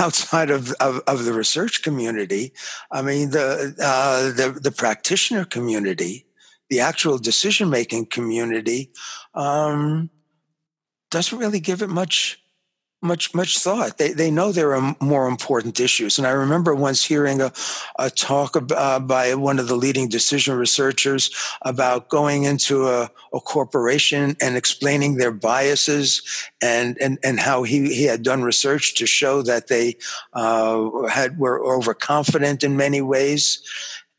outside of, of, of, the research community, I mean, the, uh, the, the practitioner community, the actual decision making community, um, doesn't really give it much much much thought. They they know there are more important issues. And I remember once hearing a, a talk uh, by one of the leading decision researchers about going into a, a corporation and explaining their biases and and and how he he had done research to show that they uh, had were overconfident in many ways.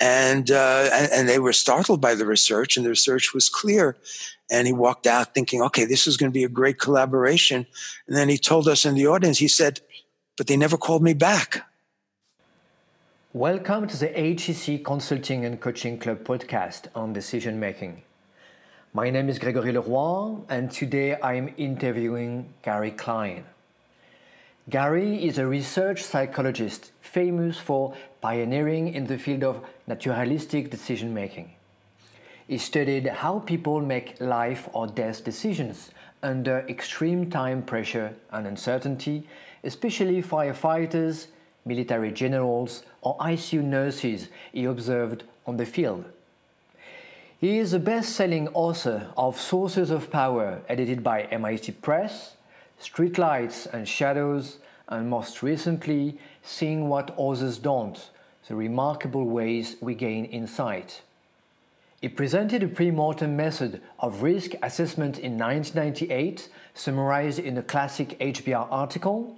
And, uh, and, and they were startled by the research, and the research was clear. And he walked out thinking, okay, this is going to be a great collaboration. And then he told us in the audience, he said, but they never called me back. Welcome to the HEC Consulting and Coaching Club podcast on decision making. My name is Gregory Leroy, and today I am interviewing Gary Klein. Gary is a research psychologist famous for pioneering in the field of naturalistic decision making. He studied how people make life or death decisions under extreme time pressure and uncertainty, especially firefighters, military generals, or ICU nurses he observed on the field. He is a best selling author of Sources of Power, edited by MIT Press, Streetlights and Shadows, and most recently, Seeing What Others Don't The Remarkable Ways We Gain Insight. He presented a pre-mortem method of risk assessment in 1998, summarized in a classic HBR article.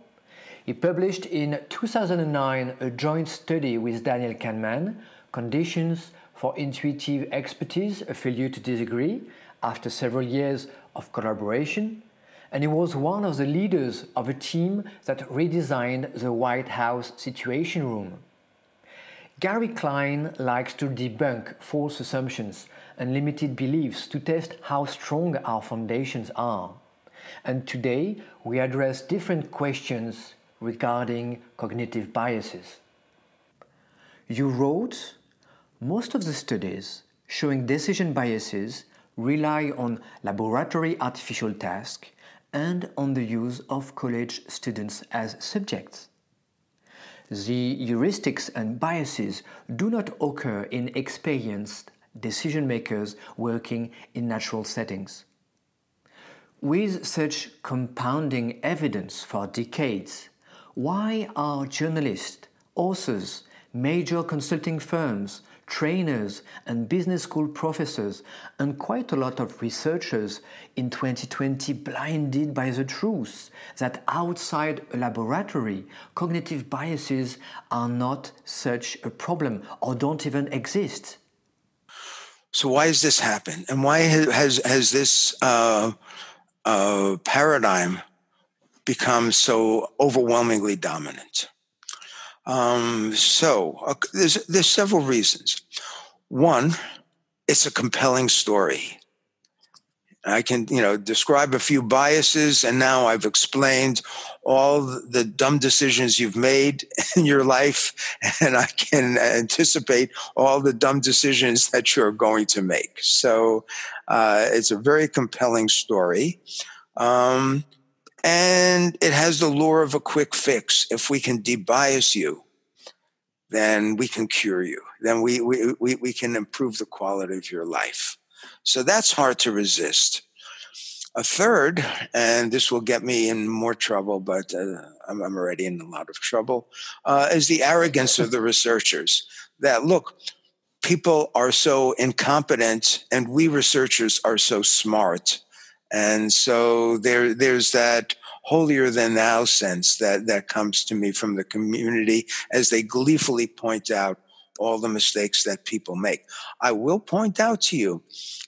He published in 2009 a joint study with Daniel Kahneman, Conditions for Intuitive Expertise, a failure to disagree, after several years of collaboration. And he was one of the leaders of a team that redesigned the White House Situation Room. Gary Klein likes to debunk false assumptions and limited beliefs to test how strong our foundations are. And today we address different questions regarding cognitive biases. You wrote most of the studies showing decision biases rely on laboratory artificial tasks and on the use of college students as subjects. The heuristics and biases do not occur in experienced decision makers working in natural settings. With such compounding evidence for decades, why are journalists, authors, major consulting firms, trainers and business school professors, and quite a lot of researchers in 2020 blinded by the truth that outside a laboratory, cognitive biases are not such a problem or don't even exist. So why has this happened, and why has has this uh, uh, paradigm become so overwhelmingly dominant? Um, so uh, there's there's several reasons. One, it's a compelling story. I can, you know, describe a few biases, and now I've explained all the dumb decisions you've made in your life, and I can anticipate all the dumb decisions that you're going to make. So uh, it's a very compelling story. Um, and it has the lure of a quick fix. If we can debias you, then we can cure you. Then we, we, we, we can improve the quality of your life. So that's hard to resist. A third, and this will get me in more trouble, but uh, I'm, I'm, already in a lot of trouble, uh, is the arrogance of the researchers. That look, people are so incompetent, and we researchers are so smart and so there, there's that holier than thou sense that, that comes to me from the community as they gleefully point out all the mistakes that people make. I will point out to you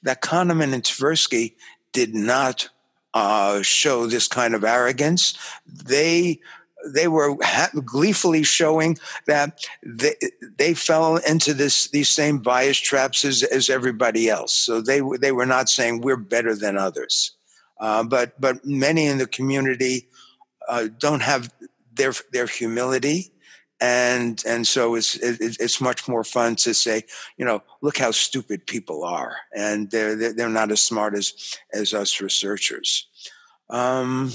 that Kahneman and Tversky did not uh, show this kind of arrogance. They they were ha- gleefully showing that they, they fell into this these same bias traps as, as everybody else. So they they were not saying we're better than others. Uh, but but many in the community uh, don't have their their humility, and and so it's it, it's much more fun to say, you know, look how stupid people are, and they're they're not as smart as as us researchers. Um,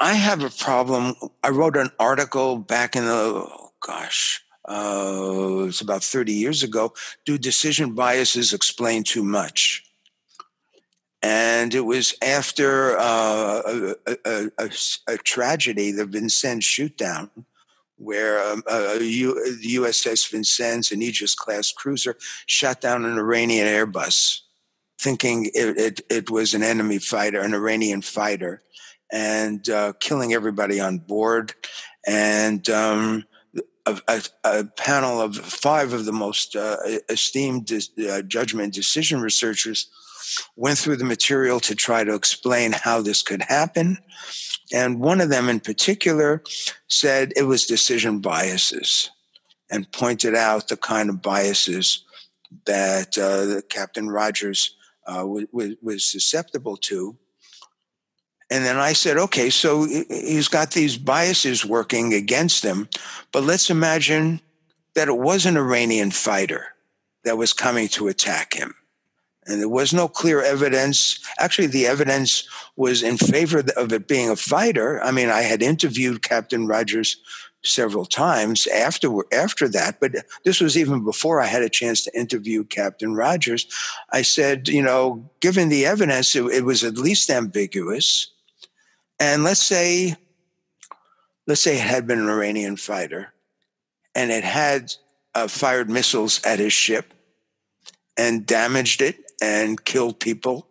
I have a problem. I wrote an article back in the, oh gosh, uh, it's about 30 years ago. Do decision biases explain too much? And it was after uh, a, a, a, a, tragedy, the Vincennes shootdown, where um, the USS Vincennes, an Aegis class cruiser, shot down an Iranian Airbus, thinking it, it, it was an enemy fighter, an Iranian fighter, and uh, killing everybody on board. And um, a, a, panel of five of the most uh, esteemed uh, judgment decision researchers went through the material to try to explain how this could happen. And one of them in particular said it was decision biases and pointed out the kind of biases that uh, Captain Rogers uh, was, was susceptible to. And then I said, okay, so he's got these biases working against him, but let's imagine that it was an Iranian fighter that was coming to attack him. And there was no clear evidence. Actually, the evidence was in favor of it being a fighter. I mean, I had interviewed Captain Rogers several times after after that, but this was even before I had a chance to interview Captain Rogers. I said, you know, given the evidence, it, it was at least ambiguous. And let's say, let's say it had been an Iranian fighter, and it had uh, fired missiles at his ship and damaged it and kill people,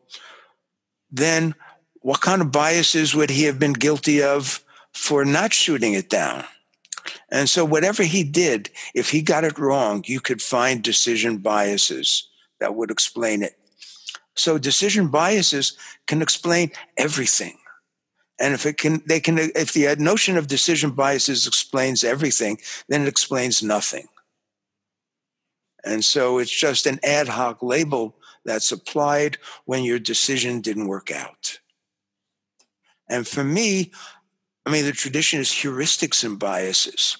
then what kind of biases would he have been guilty of for not shooting it down? And so, whatever he did, if he got it wrong, you could find decision biases that would explain it. So, decision biases can explain everything. And if it can, they can, if the notion of decision biases explains everything, then it explains nothing. And so it's just an ad hoc label that's applied when your decision didn't work out. And for me, I mean, the tradition is heuristics and biases.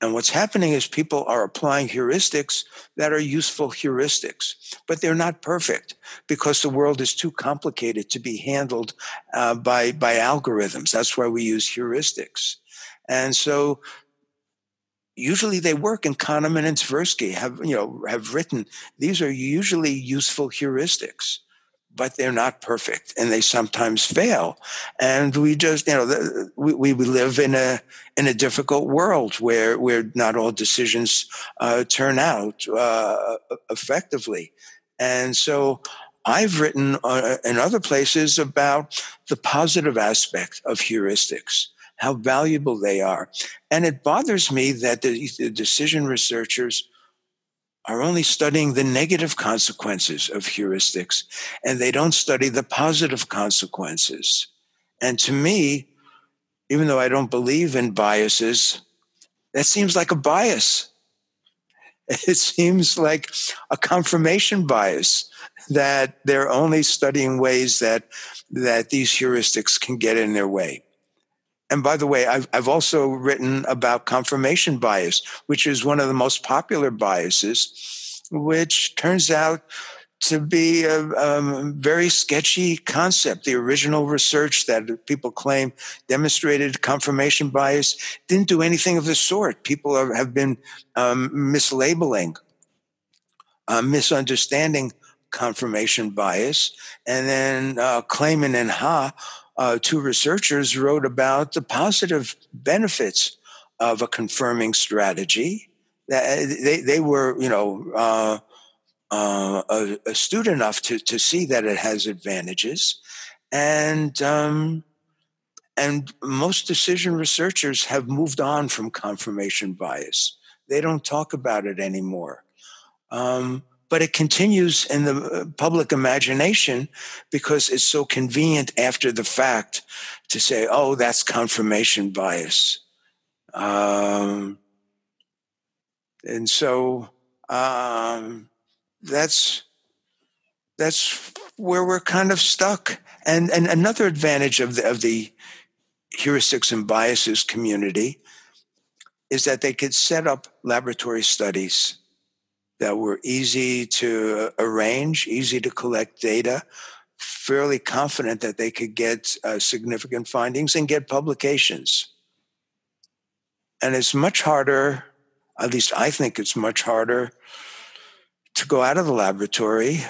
And what's happening is people are applying heuristics that are useful heuristics, but they're not perfect because the world is too complicated to be handled uh, by, by algorithms. That's why we use heuristics. And so usually they work and Kahneman and Tversky have, you know, have written, these are usually useful heuristics, but they're not perfect and they sometimes fail. And we just, you know, we, we live in a, in a difficult world where, where not all decisions uh, turn out uh, effectively. And so I've written uh, in other places about the positive aspect of heuristics how valuable they are. And it bothers me that the, the decision researchers are only studying the negative consequences of heuristics and they don't study the positive consequences. And to me, even though I don't believe in biases, that seems like a bias. It seems like a confirmation bias that they're only studying ways that that these heuristics can get in their way. And by the way, I've, I've also written about confirmation bias, which is one of the most popular biases, which turns out to be a, a, very sketchy concept. The original research that people claim demonstrated confirmation bias didn't do anything of the sort. People are, have been um, mislabeling, uh, misunderstanding confirmation bias, and then uh, Klayman and Ha uh, two researchers wrote about the positive benefits of a confirming strategy. They, they were, you know, uh, uh, astute enough to, to see that it has advantages. And, um, and most decision researchers have moved on from confirmation bias. They don't talk about it anymore. Um, but it continues in the uh, public imagination because it's so convenient after the fact to say, oh, that's confirmation bias. Um, and so um, that's that's where we're kind of stuck. And and another advantage of the of the heuristics and biases community is that they could set up laboratory studies that were easy to arrange, easy to collect data fairly confident that they could get uh, significant findings and get publications. And it's much harder, at least I think it's much harder, to go out of the laboratory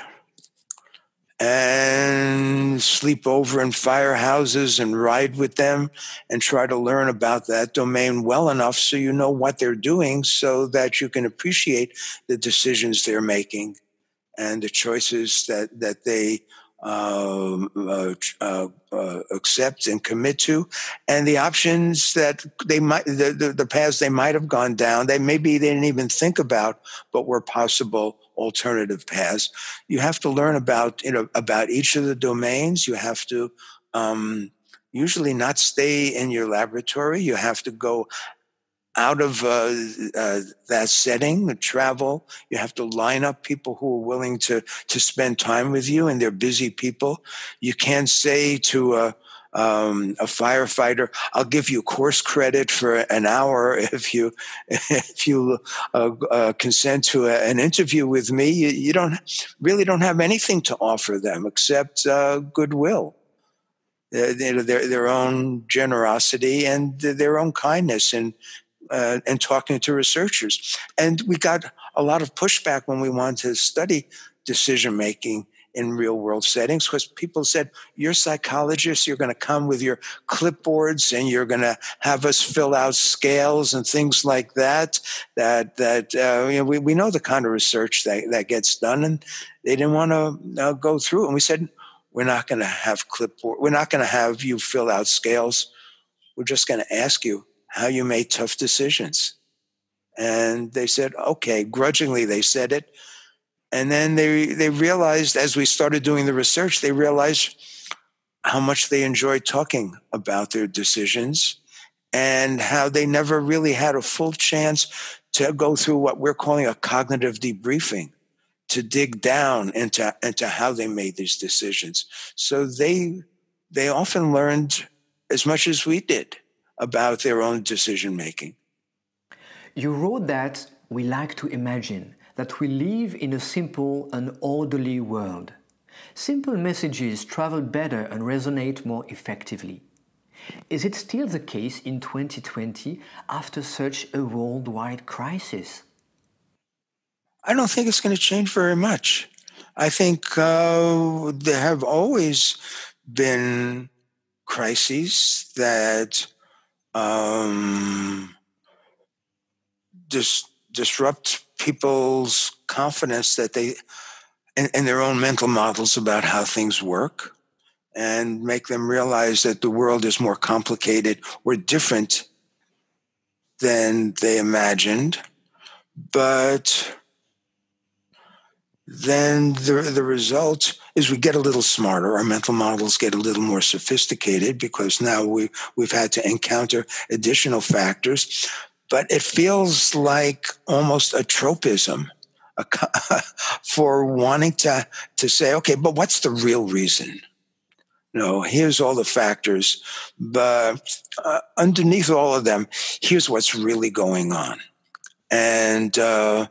and sleep over in firehouses and ride with them and try to learn about that domain well enough so you know what they're doing so that you can appreciate the decisions they're making and the choices that, that they uh, uh, uh, accept and commit to, and the options that they might, the, the, the paths they might have gone down, they maybe they didn't even think about, but were possible alternative paths. You have to learn about you know about each of the domains. You have to um, usually not stay in your laboratory. You have to go out of uh, uh, that setting, the travel. You have to line up people who are willing to to spend time with you, and they're busy people. You can't say to a um, a firefighter, "I'll give you course credit for an hour if you if you uh, uh consent to a, an interview with me." You, you, don't really don't have anything to offer them except uh, goodwill. Uh, their, their own generosity and their own kindness and uh, and talking to researchers. And we got a lot of pushback when we wanted to study decision making in real world settings because people said, You're psychologists, you're going to come with your clipboards and you're going to have us fill out scales and things like that. That, that uh, you know, we, we know the kind of research that, that gets done, and they didn't want to uh, go through. And we said, We're not going to have clipboard, we're not going to have you fill out scales. We're just going to ask you how you made tough decisions. And they said, okay, grudgingly they said it. And then they, they realized, as we started doing the research, they realized how much they enjoyed talking about their decisions and how they never really had a full chance to go through what we're calling a cognitive debriefing to dig down into, into how they made these decisions. So they, they often learned as much as we did about their own decision making. You wrote that we like to imagine that we live in a simple and orderly world. Simple messages travel better and resonate more effectively. Is it still the case in 2020 after such a worldwide crisis? I don't think it's going to change very much. I think uh, there have always been crises that um, dis- disrupt people's confidence that they in, in their own mental models about how things work and make them realize that the world is more complicated or different than they imagined. But then the, the result is we get a little smarter. Our mental models get a little more sophisticated because now we, we've had to encounter additional factors. But it feels like almost a tropism for wanting to, to say, okay, but what's the real reason? No, here's all the factors, but uh, underneath all of them, here's what's really going on. And uh,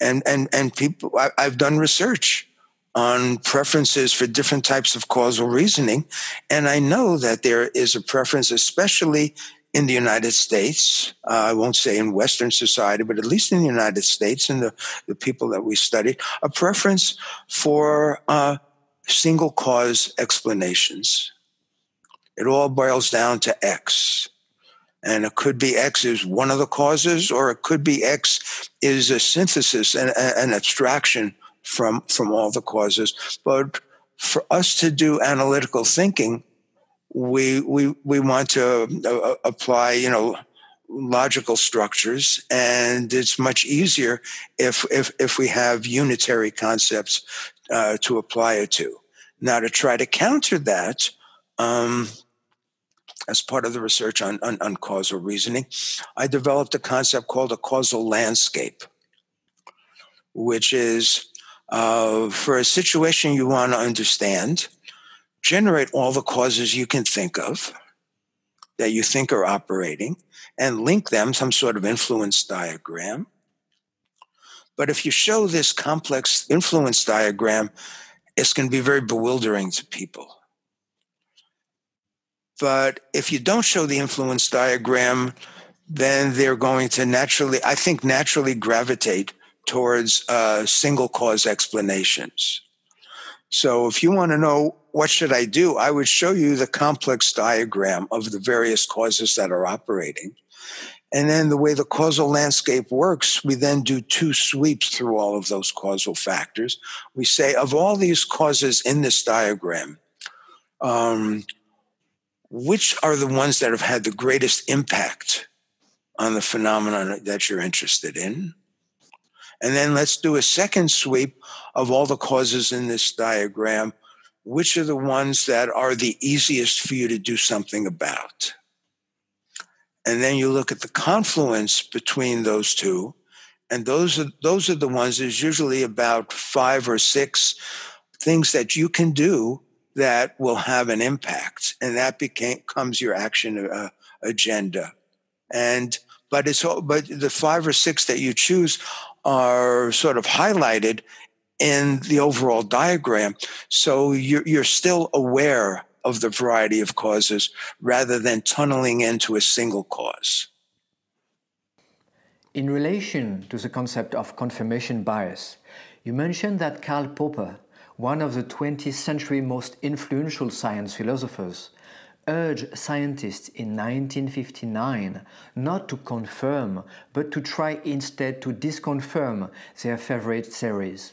and and and people I, i've done research on preferences for different types of causal reasoning and i know that there is a preference especially in the united states uh, i won't say in western society but at least in the united states and the, the people that we studied a preference for uh, single cause explanations. It all boils down to x and it could be X is one of the causes, or it could be X is a synthesis and an abstraction from from all the causes. But for us to do analytical thinking, we we we want to uh, apply, you know, logical structures, and it's much easier if if if we have unitary concepts uh, to apply it to. Now, to try to counter that. Um, as part of the research on, on, on causal reasoning, I developed a concept called a causal landscape, which is uh, for a situation you want to understand, generate all the causes you can think of that you think are operating and link them some sort of influence diagram. But if you show this complex influence diagram it's going to be very bewildering to people. But if you don't show the influence diagram, then they're going to naturally, I think, naturally gravitate towards uh, single cause explanations. So if you want to know what should I do, I would show you the complex diagram of the various causes that are operating. And then the way the causal landscape works, we then do two sweeps through all of those causal factors. We say, of all these causes in this diagram, um, which are the ones that have had the greatest impact on the phenomenon that you're interested in? And then let's do a second sweep of all the causes in this diagram. Which are the ones that are the easiest for you to do something about? And then you look at the confluence between those two. And those are, those are the ones, there's usually about five or six things that you can do that will have an impact. And that becomes your action uh, agenda. And but it's all, but the five or six that you choose are sort of highlighted in the overall diagram. So you're, you're still aware of the variety of causes rather than tunneling into a single cause. In relation to the concept of confirmation bias, you mentioned that Karl Popper, one of the 20th century most influential science philosophers, urged scientists in 1959 not to confirm, but to try instead to disconfirm their favorite theories.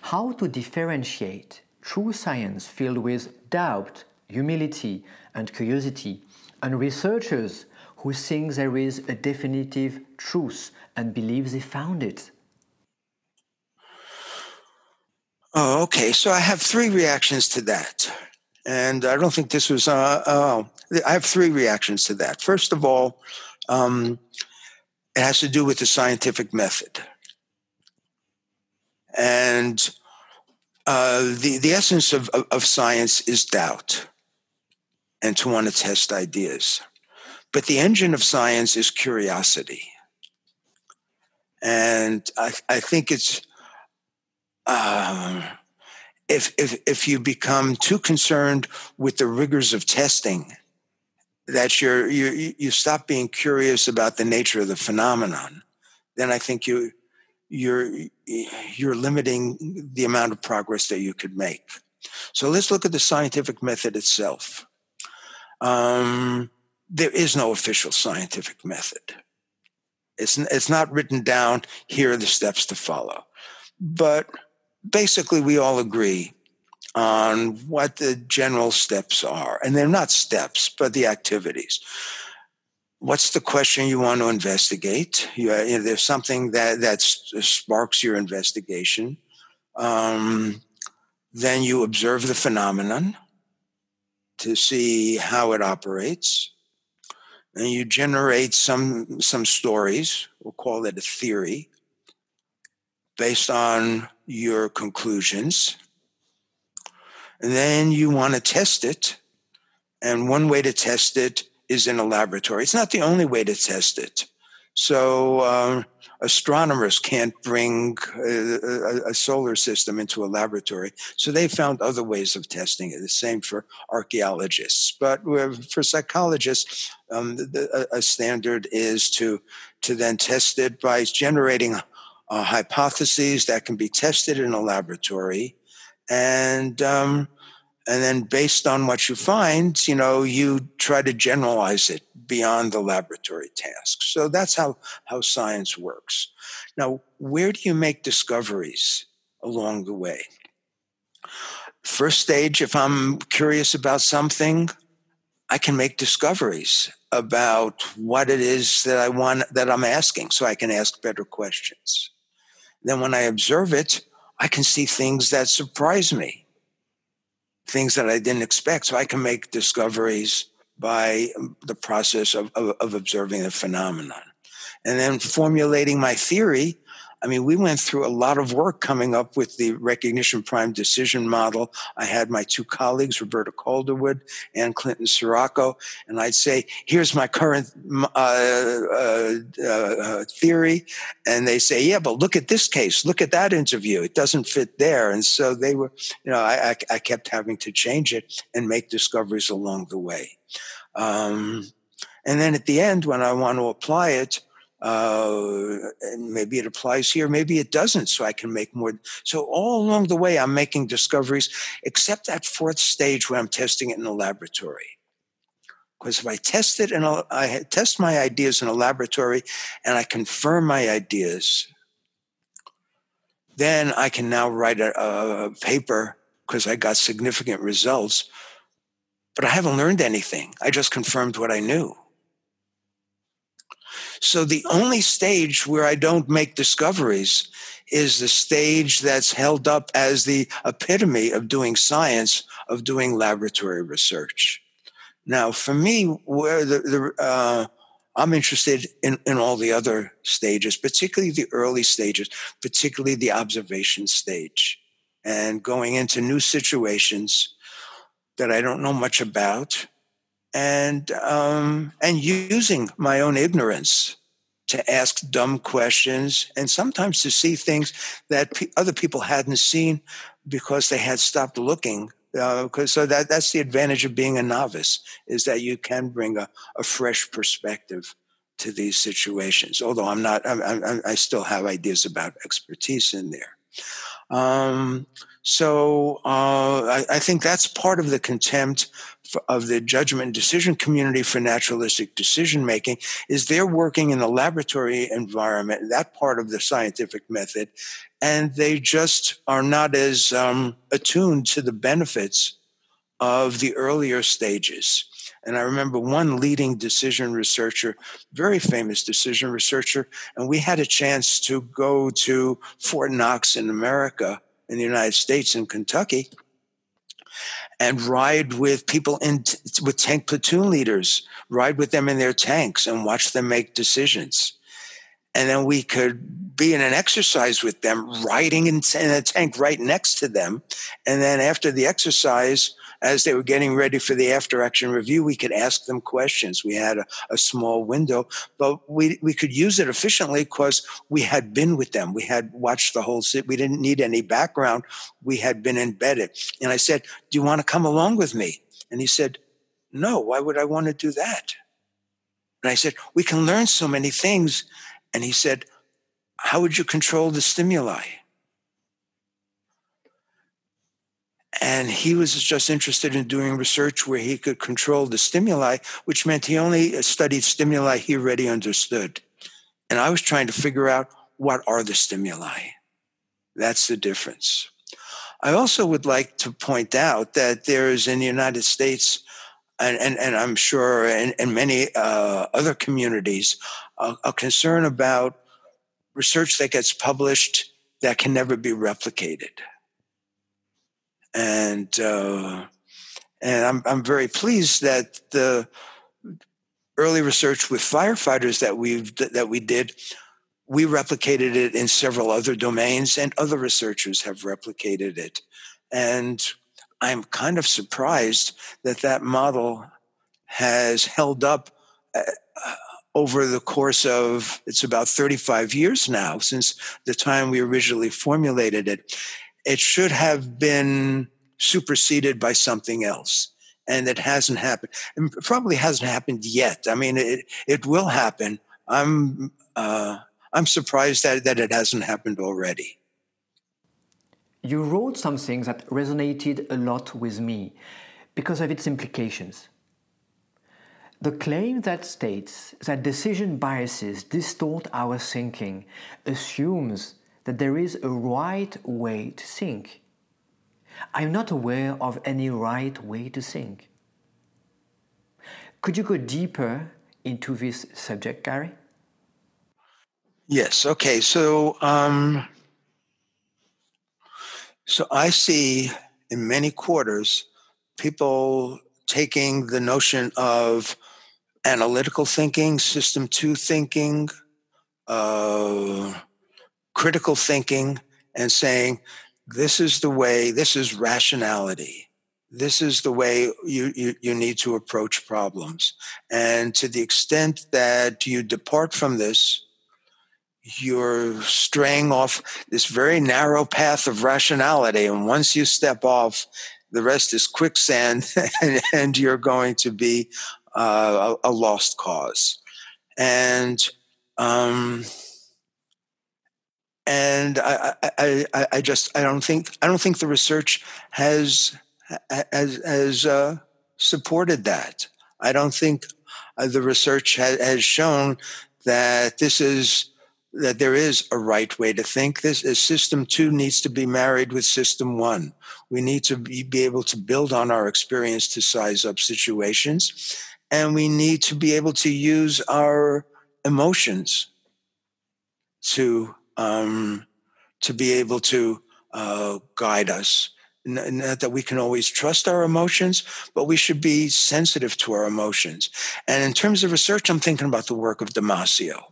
How to differentiate true science filled with doubt, humility, and curiosity, and researchers who think there is a definitive truth and believe they found it? Oh, okay. So I have three reactions to that. And I don't think this was, uh, uh, I have three reactions to that. First of all, um, it has to do with the scientific method. And uh, the, the essence of, of, of science is doubt and to want to test ideas. But the engine of science is curiosity. And I, I think it's, um, if, if, if you become too concerned with the rigors of testing, that you're, you you stop being curious about the nature of the phenomenon, then I think you, you're, you're limiting the amount of progress that you could make. So let's look at the scientific method itself. Um, there is no official scientific method. It's, it's not written down, here are the steps to follow. But basically we all agree on what the general steps are. And they're not steps, but the activities. What's the question you want to investigate? You, you know, there's something that, that sparks your investigation. Um, then you observe the phenomenon to see how it operates. And you generate some, some stories, we'll call it a theory, based on your conclusions. And then you want to test it. And one way to test it is in a laboratory. It's not the only way to test it. So um, astronomers can't bring a, a, solar system into a laboratory. So they found other ways of testing it. The same for archaeologists. But for psychologists, um, the, a standard is to to then test it by generating uh, hypotheses that can be tested in a laboratory, and um, and then based on what you find, you know, you try to generalize it beyond the laboratory tasks. So that's how how science works. Now, where do you make discoveries along the way? First stage, if I'm curious about something, I can make discoveries about what it is that I want that I'm asking so I can ask better questions. Then when I observe it, I can see things that surprise me, things that I didn't expect. So I can make discoveries by um, the process of, of, of observing the phenomenon. And then formulating my theory, I mean, we went through a lot of work coming up with the recognition primed decision model. I had my two colleagues, Roberta Calderwood and Clinton Cirocco, and I'd say, here's my current uh, uh, uh, theory. And they say, yeah, but look at this case, look at that interview. It doesn't fit there. And so they were, you know, I, I, I kept having to change it and make discoveries along the way. Um, and then at the end, when I want to apply it, uh, and maybe it applies here, maybe it doesn't, so I can make more. So all along the way, I'm making discoveries, except that fourth stage where I'm testing it in the laboratory. Because if I test it and I test my ideas in a laboratory and I confirm my ideas, then I can now write a, a paper because I got significant results. But I haven't learned anything. I just confirmed what I knew. So the only stage where I don't make discoveries is the stage that's held up as the epitome of doing science, of doing laboratory research. Now, for me, where the, the uh, I'm interested in, in all the other stages, particularly the early stages, particularly the observation stage, and going into new situations that I don't know much about, and um, and using my own ignorance to ask dumb questions and sometimes to see things that other people hadn't seen because they had stopped looking because uh, so that that's the advantage of being a novice is that you can bring a, a fresh perspective to these situations although i'm not I'm, I'm, i still have ideas about expertise in there. Um, so uh, I, I, think that's part of the contempt for, of the judgment decision community for naturalistic decision making is they're working in the laboratory environment, that part of the scientific method, and they just are not as um, attuned to the benefits of the earlier stages. And I remember one leading decision researcher, very famous decision researcher, and we had a chance to go to Fort Knox in America in the United States in Kentucky and ride with people in with tank platoon leaders, ride with them in their tanks and watch them make decisions. And then we could be in an exercise with them, riding in, in a tank right next to them. And then after the exercise, as they were getting ready for the after action review, we could ask them questions. We had a, a small window, but we, we could use it efficiently because we had been with them. We had watched the whole sit. We didn't need any background. We had been embedded. And I said, Do you want to come along with me? And he said, No, why would I want to do that? And I said, We can learn so many things. And he said, How would you control the stimuli? And he was just interested in doing research where he could control the stimuli, which meant he only studied stimuli he already understood. And I was trying to figure out what are the stimuli. That's the difference. I also would like to point out that there is in the United States, and, and, and I'm sure in, in many uh, other communities, a concern about research that gets published that can never be replicated and uh, and I'm I'm very pleased that the early research with firefighters that we've that we did, we replicated it in several other domains, and other researchers have replicated it, and I'm kind of surprised that that model has held up. Uh, over the course of it's about 35 years now since the time we originally formulated it it should have been superseded by something else. And it hasn't happened and probably hasn't happened yet. I mean it, it will happen. I'm uh, i'm surprised that, that it hasn't happened already. You wrote something that resonated a lot with me because of its implications. The claim that states that decision biases distort our thinking assumes that there is a right way to think. I'm not aware of any right way to think. Could you go deeper into this subject, Gary? Yes. Okay. So, um, so I see in many quarters people taking the notion of analytical thinking, system two thinking, uh, critical thinking and saying, this is the way, this is rationality. This is the way you, you, you need to approach problems. And to the extent that you depart from this, you're straying off this very narrow path of rationality. And once you step off, the rest is quicksand, and, and you're going to be uh, a, a, lost cause. And um, and I, I, I, I, just I don't think I don't think the research has has, has uh, supported that. I don't think uh, the research ha- has shown that this is that there is a right way to think. This is system two needs to be married with system one. We need to be, be able to build on our experience to size up situations, and we need to be able to use our emotions to um, to be able to uh, guide us. Not that we can always trust our emotions, but we should be sensitive to our emotions. And in terms of research, I'm thinking about the work of Damasio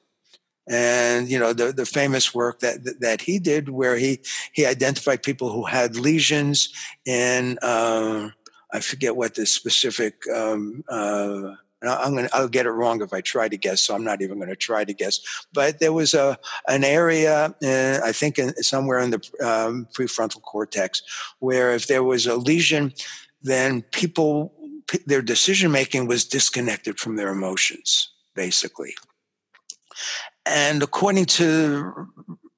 and you know the the famous work that that he did where he he identified people who had lesions in uh, I forget what the specific um, uh, I'm going to I'll get it wrong if I try to guess so I'm not even going to try to guess but there was a an area uh, I think in, somewhere in the um, prefrontal cortex where if there was a lesion then people their decision making was disconnected from their emotions basically and according to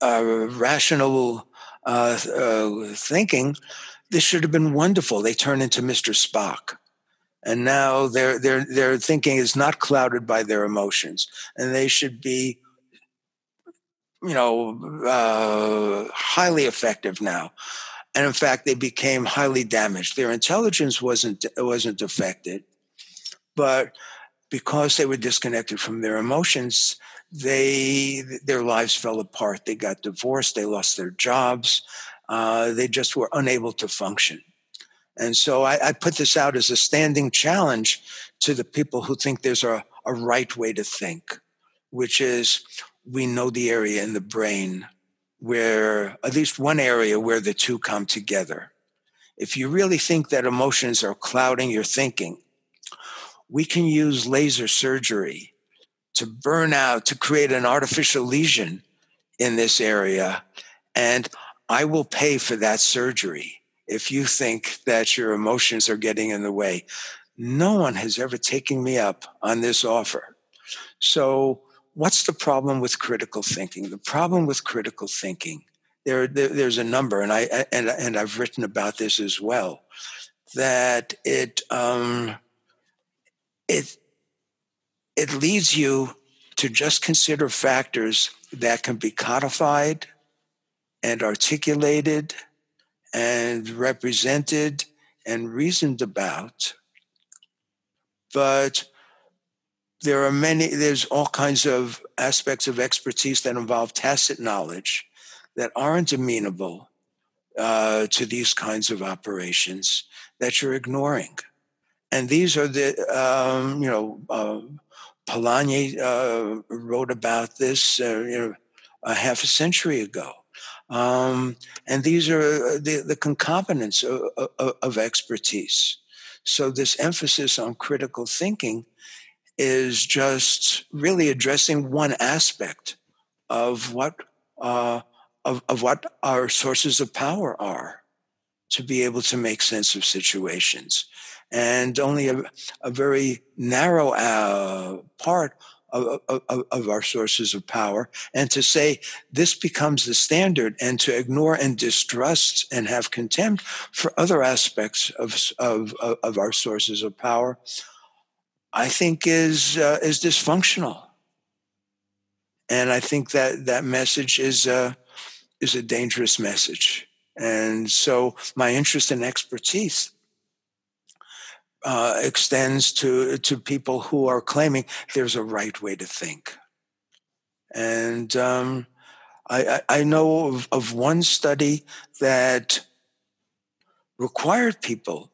uh, rational uh, uh, thinking, this should have been wonderful. They turn into Mr. Spock. And now their, their, their thinking is not clouded by their emotions. And they should be, you know, uh, highly effective now. And in fact, they became highly damaged. Their intelligence wasn't, wasn't affected, but because they were disconnected from their emotions, they their lives fell apart. They got divorced. They lost their jobs. Uh, they just were unable to function. And so I, I, put this out as a standing challenge to the people who think there's a, a right way to think, which is we know the area in the brain where at least one area where the two come together. If you really think that emotions are clouding your thinking, we can use laser surgery to burn out, to create an artificial lesion in this area. And I will pay for that surgery if you think that your emotions are getting in the way. No one has ever taken me up on this offer. So, what's the problem with critical thinking? The problem with critical thinking, there, there there's a number, and I and and I've written about this as well. That it um, it it leads you to just consider factors that can be codified and articulated and represented and reasoned about. But there are many, there's all kinds of aspects of expertise that involve tacit knowledge that aren't amenable uh, to these kinds of operations that you're ignoring. And these are the, um, you know, uh, Polanyi uh, wrote about this, uh, you know, a half a century ago. Um, and these are uh, the, the concomitants of, of, of, expertise. So, this emphasis on critical thinking is just really addressing one aspect of what, uh, of, of what our sources of power are to be able to make sense of situations and only a, a very narrow uh, part of, of, of, our sources of power. And to say this becomes the standard and to ignore and distrust and have contempt for other aspects of, of, of our sources of power, I think is, uh, is dysfunctional. And I think that that message is a, is a dangerous message. And so my interest and expertise uh, extends to to people who are claiming there's a right way to think. And um, I, I, know of, of one study that required people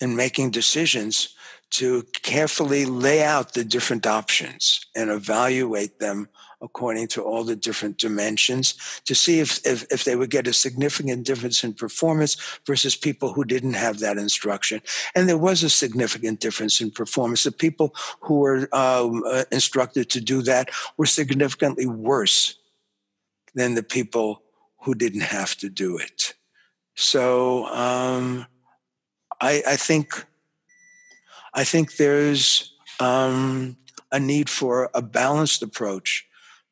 in making decisions to carefully lay out the different options and evaluate them according to all the different dimensions to see if, if, if, they would get a significant difference in performance versus people who didn't have that instruction. And there was a significant difference in performance. The people who were um, uh, instructed to do that were significantly worse than the people who didn't have to do it. So um, I, I, think I think there's um, a need for a balanced approach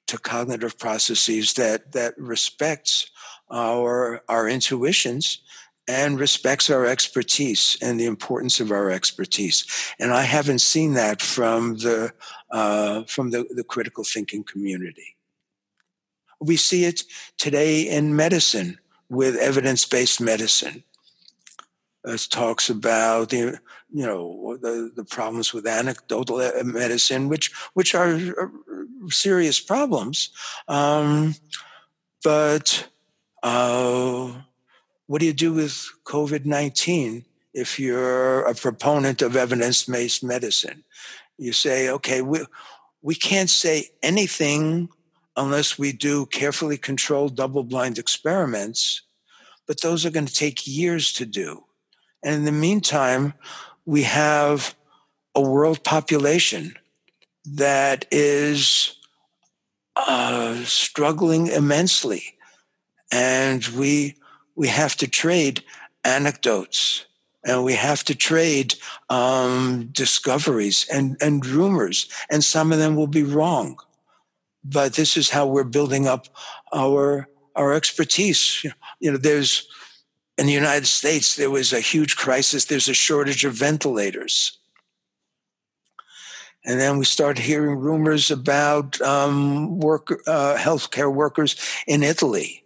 to cognitive processes that that respects our our intuitions and respects our expertise and the importance of our expertise. And I haven't seen that from the uh, from the, the critical thinking community. We see it today in medicine with evidence based medicine. It talks about the you know the, the problems with anecdotal medicine, which which are, serious problems. Um, but uh, what do you do with COVID nineteen if you're a proponent of evidence based medicine? You say, okay, we we can't say anything unless we do carefully controlled double blind experiments, but those are going to take years to do. And in the meantime, we have a world population that is uh, struggling immensely. And we, we have to trade anecdotes and we have to trade um, discoveries and, and rumors, and some of them will be wrong but this is how we're building up our our expertise. You know, there's in the United States there was a huge crisis. There's a shortage of ventilators, and then we started hearing rumors about um, work uh, healthcare workers in Italy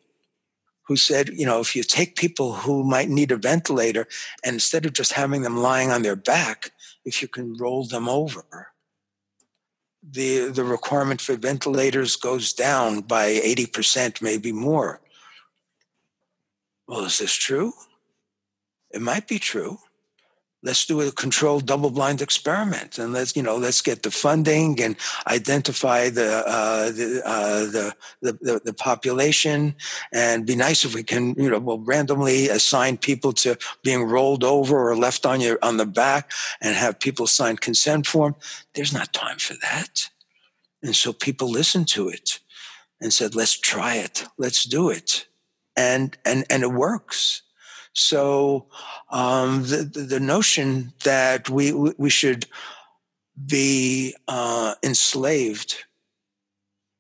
who said, you know, if you take people who might need a ventilator and instead of just having them lying on their back, if you can roll them over the the requirement for ventilators goes down by 80%, maybe more. Well, is this true? It might be true. Let's do a controlled double-blind experiment, and let's you know let's get the funding and identify the uh, the, uh, the, the, the population, and be nice if we can you know we'll randomly assign people to being rolled over or left on your on the back, and have people sign consent form. There's not time for that. And so people listened to it and said, let's try it. Let's do it. And, and, and it works. So um, the, the notion that we, we should be uh, enslaved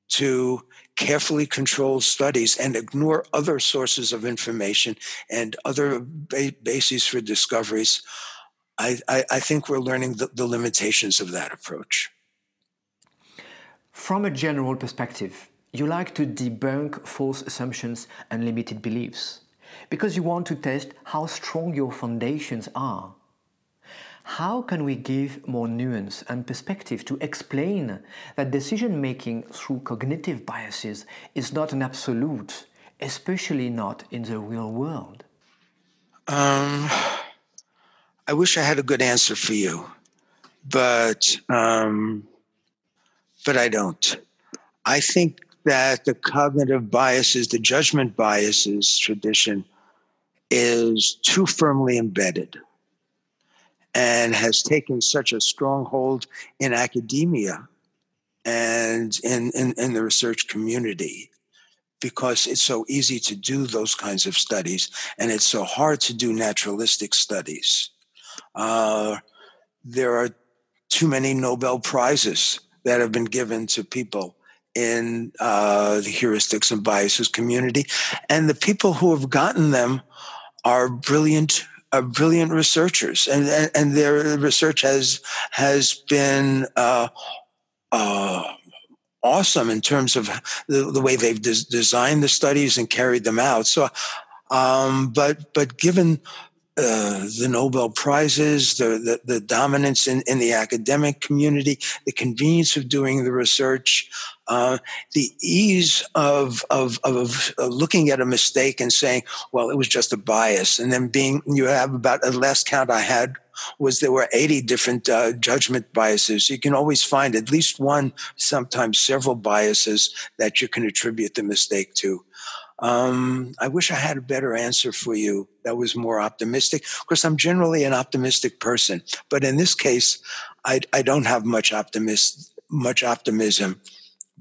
to carefully controlled studies and ignore other sources of information and other ba- bases for discoveries, I, I, I think we're learning the, the limitations of that approach. From a general perspective, you like to debunk false assumptions and limited beliefs because you want to test how strong your foundations are. How can we give more nuance and perspective to explain that decision making through cognitive biases is not an absolute, especially not in the real world? Um, I wish I had a good answer for you, but um, but I don't. I think that the cognitive biases, the judgment biases tradition is too firmly embedded and has taken such a stronghold in academia and in, in, in, the research community because it's so easy to do those kinds of studies and it's so hard to do naturalistic studies. Uh, there are too many Nobel Prizes that have been given to people in uh, the heuristics and biases community, and the people who have gotten them are brilliant, are brilliant researchers, and and, and their research has has been. Uh, uh, awesome in terms of the, the way they've des- designed the studies and carried them out. So, um, but but given uh, the Nobel Prizes, the, the, the dominance in, in, the academic community, the convenience of doing the research, uh, the ease of, of, of, of, looking at a mistake and saying, well, it was just a bias. And then being, you have about, at last count I had was there were 80 different uh, judgment biases. You can always find at least one, sometimes several biases that you can attribute the mistake to. Um, I wish I had a better answer for you that was more optimistic. Of course, I'm generally an optimistic person, but in this case, I, I don't have much optimist, much optimism,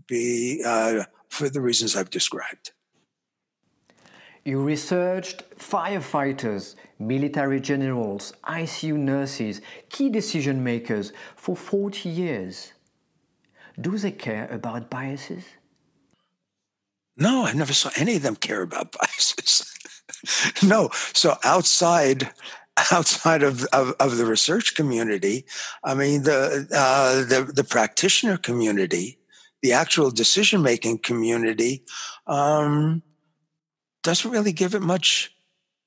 be uh, for the reasons I've described. You researched firefighters, military generals, ICU nurses, key decision makers for 40 years. Do they care about biases? No, I never saw any of them care about biases. no. So outside outside of, of, of, the research community, I mean the uh, the, the practitioner community, the actual decision making community, um, doesn't really give it much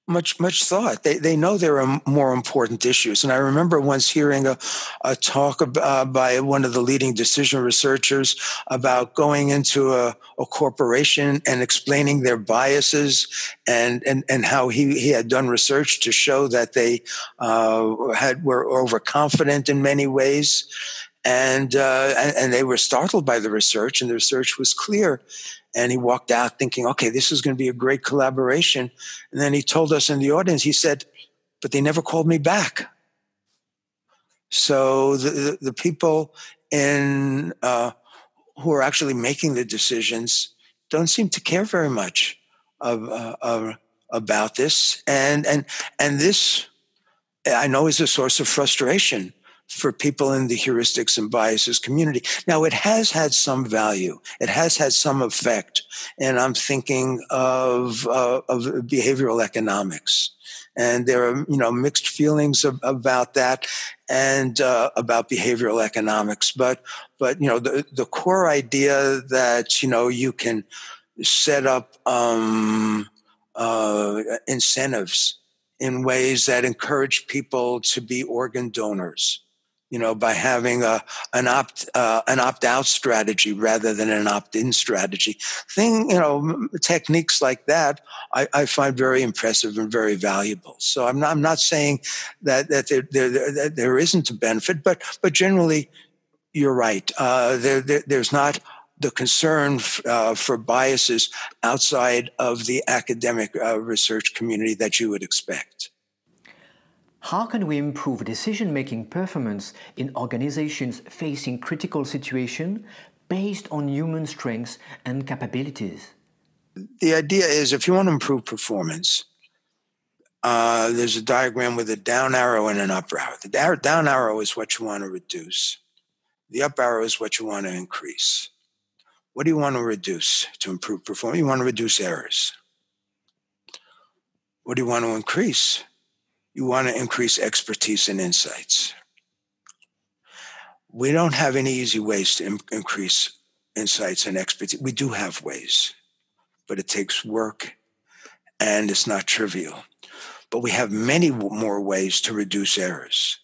much much thought. They they know there are more important issues. And I remember once hearing a, a talk uh, by one of the leading decision researchers about going into a, a corporation and explaining their biases and and and how he he had done research to show that they uh, had were overconfident in many ways. And, uh, and and they were startled by the research, and the research was clear and he walked out thinking, okay, this is going to be a great collaboration. And then he told us in the audience, he said, but they never called me back. So the, the, the people in, uh, who are actually making the decisions don't seem to care very much of, uh, of, about this. And, and, and this, I know, is a source of frustration for people in the heuristics and biases community. Now, it has had some value. It has had some effect. And I'm thinking of, uh, of behavioral economics. And there are, you know, mixed feelings of, about that and uh, about behavioral economics. But, but, you know, the, the core idea that, you know, you can set up um, uh, incentives in ways that encourage people to be organ donors you know, by having a an opt uh, an opt out strategy rather than an opt in strategy. Thing, you know, techniques like that I, I, find very impressive and very valuable. So I'm not I'm not saying that that there there, there, there isn't a benefit, but but generally, you're right. Uh, there, there, there's not the concern uh, for biases outside of the academic uh, research community that you would expect. How can we improve decision making performance in organizations facing critical situations based on human strengths and capabilities? The idea is if you want to improve performance, uh, there's a diagram with a down arrow and an up arrow. The down arrow is what you want to reduce, the up arrow is what you want to increase. What do you want to reduce to improve performance? You want to reduce errors. What do you want to increase? You want to increase expertise and insights. We don't have any easy ways to Im- increase insights and expertise. We do have ways, but it takes work and it's not trivial. But we have many more ways to reduce errors.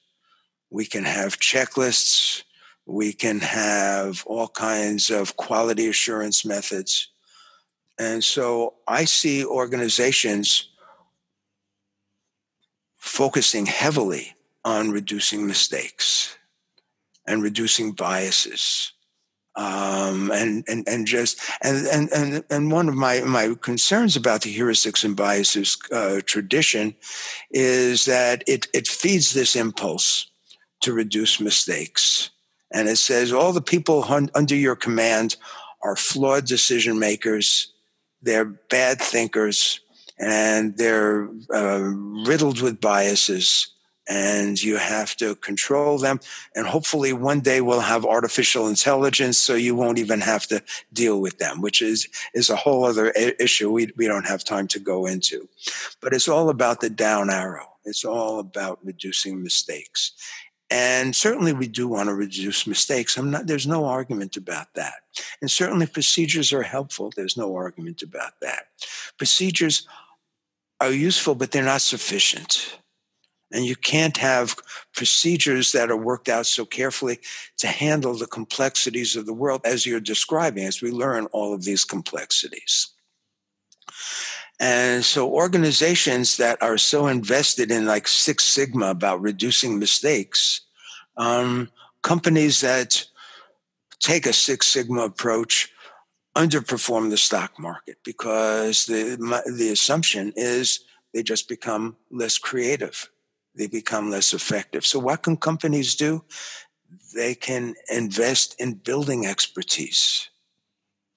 We can have checklists, we can have all kinds of quality assurance methods. And so I see organizations focusing heavily on reducing mistakes and reducing biases. Um, and, and, and just, and, and, and, and one of my, my concerns about the heuristics and biases uh, tradition is that it, it feeds this impulse to reduce mistakes. And it says all the people under your command are flawed decision makers, they're bad thinkers, and they're uh, riddled with biases and you have to control them and hopefully one day we'll have artificial intelligence so you won't even have to deal with them which is is a whole other issue we, we don't have time to go into but it's all about the down arrow it's all about reducing mistakes and certainly we do want to reduce mistakes. I'm not, there's no argument about that. And certainly procedures are helpful. There's no argument about that. Procedures are useful, but they're not sufficient. And you can't have procedures that are worked out so carefully to handle the complexities of the world as you're describing, as we learn all of these complexities. And so organizations that are so invested in like Six Sigma about reducing mistakes, um, companies that take a Six Sigma approach underperform the stock market because the, the assumption is they just become less creative. They become less effective. So what can companies do? They can invest in building expertise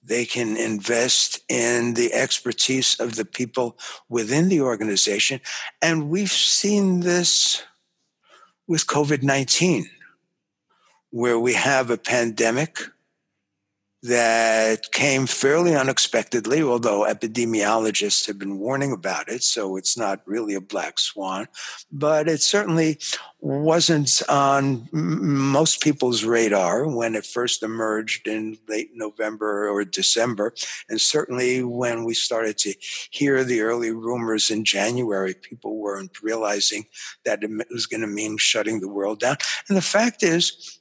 they can invest in the expertise of the people within the organization. And we've seen this with COVID 19, where we have a pandemic that came fairly unexpectedly, although epidemiologists have been warning about it, so it's not really a black swan. But it certainly wasn't on most people's radar when it first emerged in late November or December. And certainly when we started to hear the early rumors in January, people weren't realizing that it was going to mean shutting the world down. And the fact is,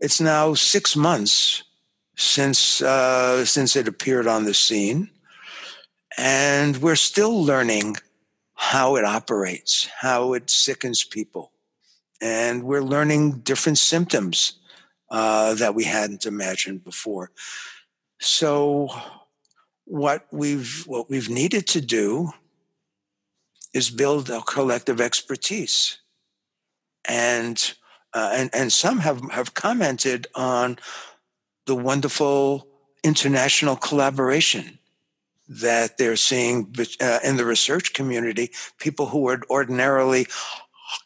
it's now six months since uh, since it appeared on the scene, and we're still learning how it operates, how it sickens people, and we're learning different symptoms uh, that we hadn't imagined before. So, what we've what we've needed to do is build a collective expertise, and uh, and and some have have commented on the wonderful international collaboration that they're seeing uh, in the research community. People who would ordinarily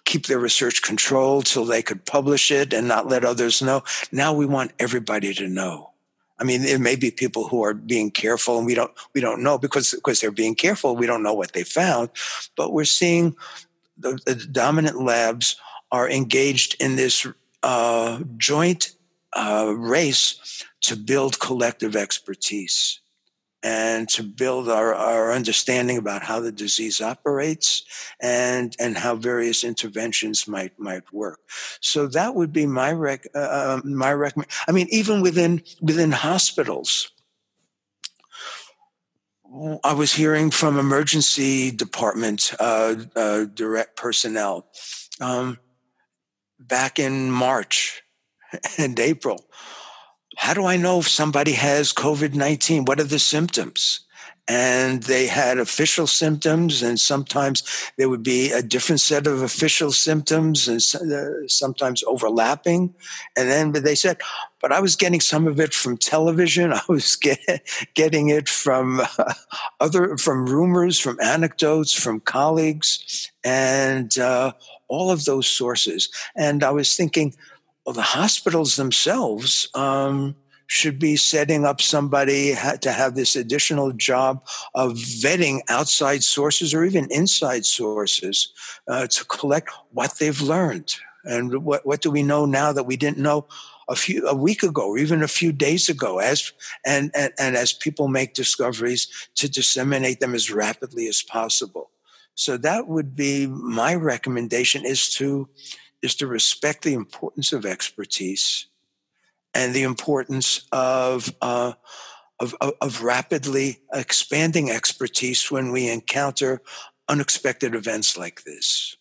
keep their research controlled so they could publish it and not let others know. Now we want everybody to know. I mean, there may be people who are being careful, and we don't we don't know because because they're being careful. We don't know what they found, but we're seeing the, the dominant labs are engaged in this uh, joint uh, race to build collective expertise and to build our, our understanding about how the disease operates and and how various interventions might might work. So that would be my rec uh, uh my recommend. I mean, even within within hospitals. I was hearing from emergency department uh, uh, direct personnel um, back in March and April. How do I know if somebody has COVID 19? What are the symptoms? And they had official symptoms, and sometimes there would be a different set of official symptoms, and uh, sometimes overlapping. And then they said, but I was getting some of it from television. I was get, getting it from uh, other, from rumors, from anecdotes, from colleagues, and uh, all of those sources. And I was thinking, well, the hospitals themselves um, should be setting up somebody to have this additional job of vetting outside sources or even inside sources uh, to collect what they've learned. And what, what do we know now that we didn't know a few a week ago or even a few days ago as and, and, and as people make discoveries to disseminate them as rapidly as possible. So that would be my recommendation is to is to respect the importance of expertise and the importance of, uh, of, of, rapidly expanding expertise when we encounter unexpected events like this.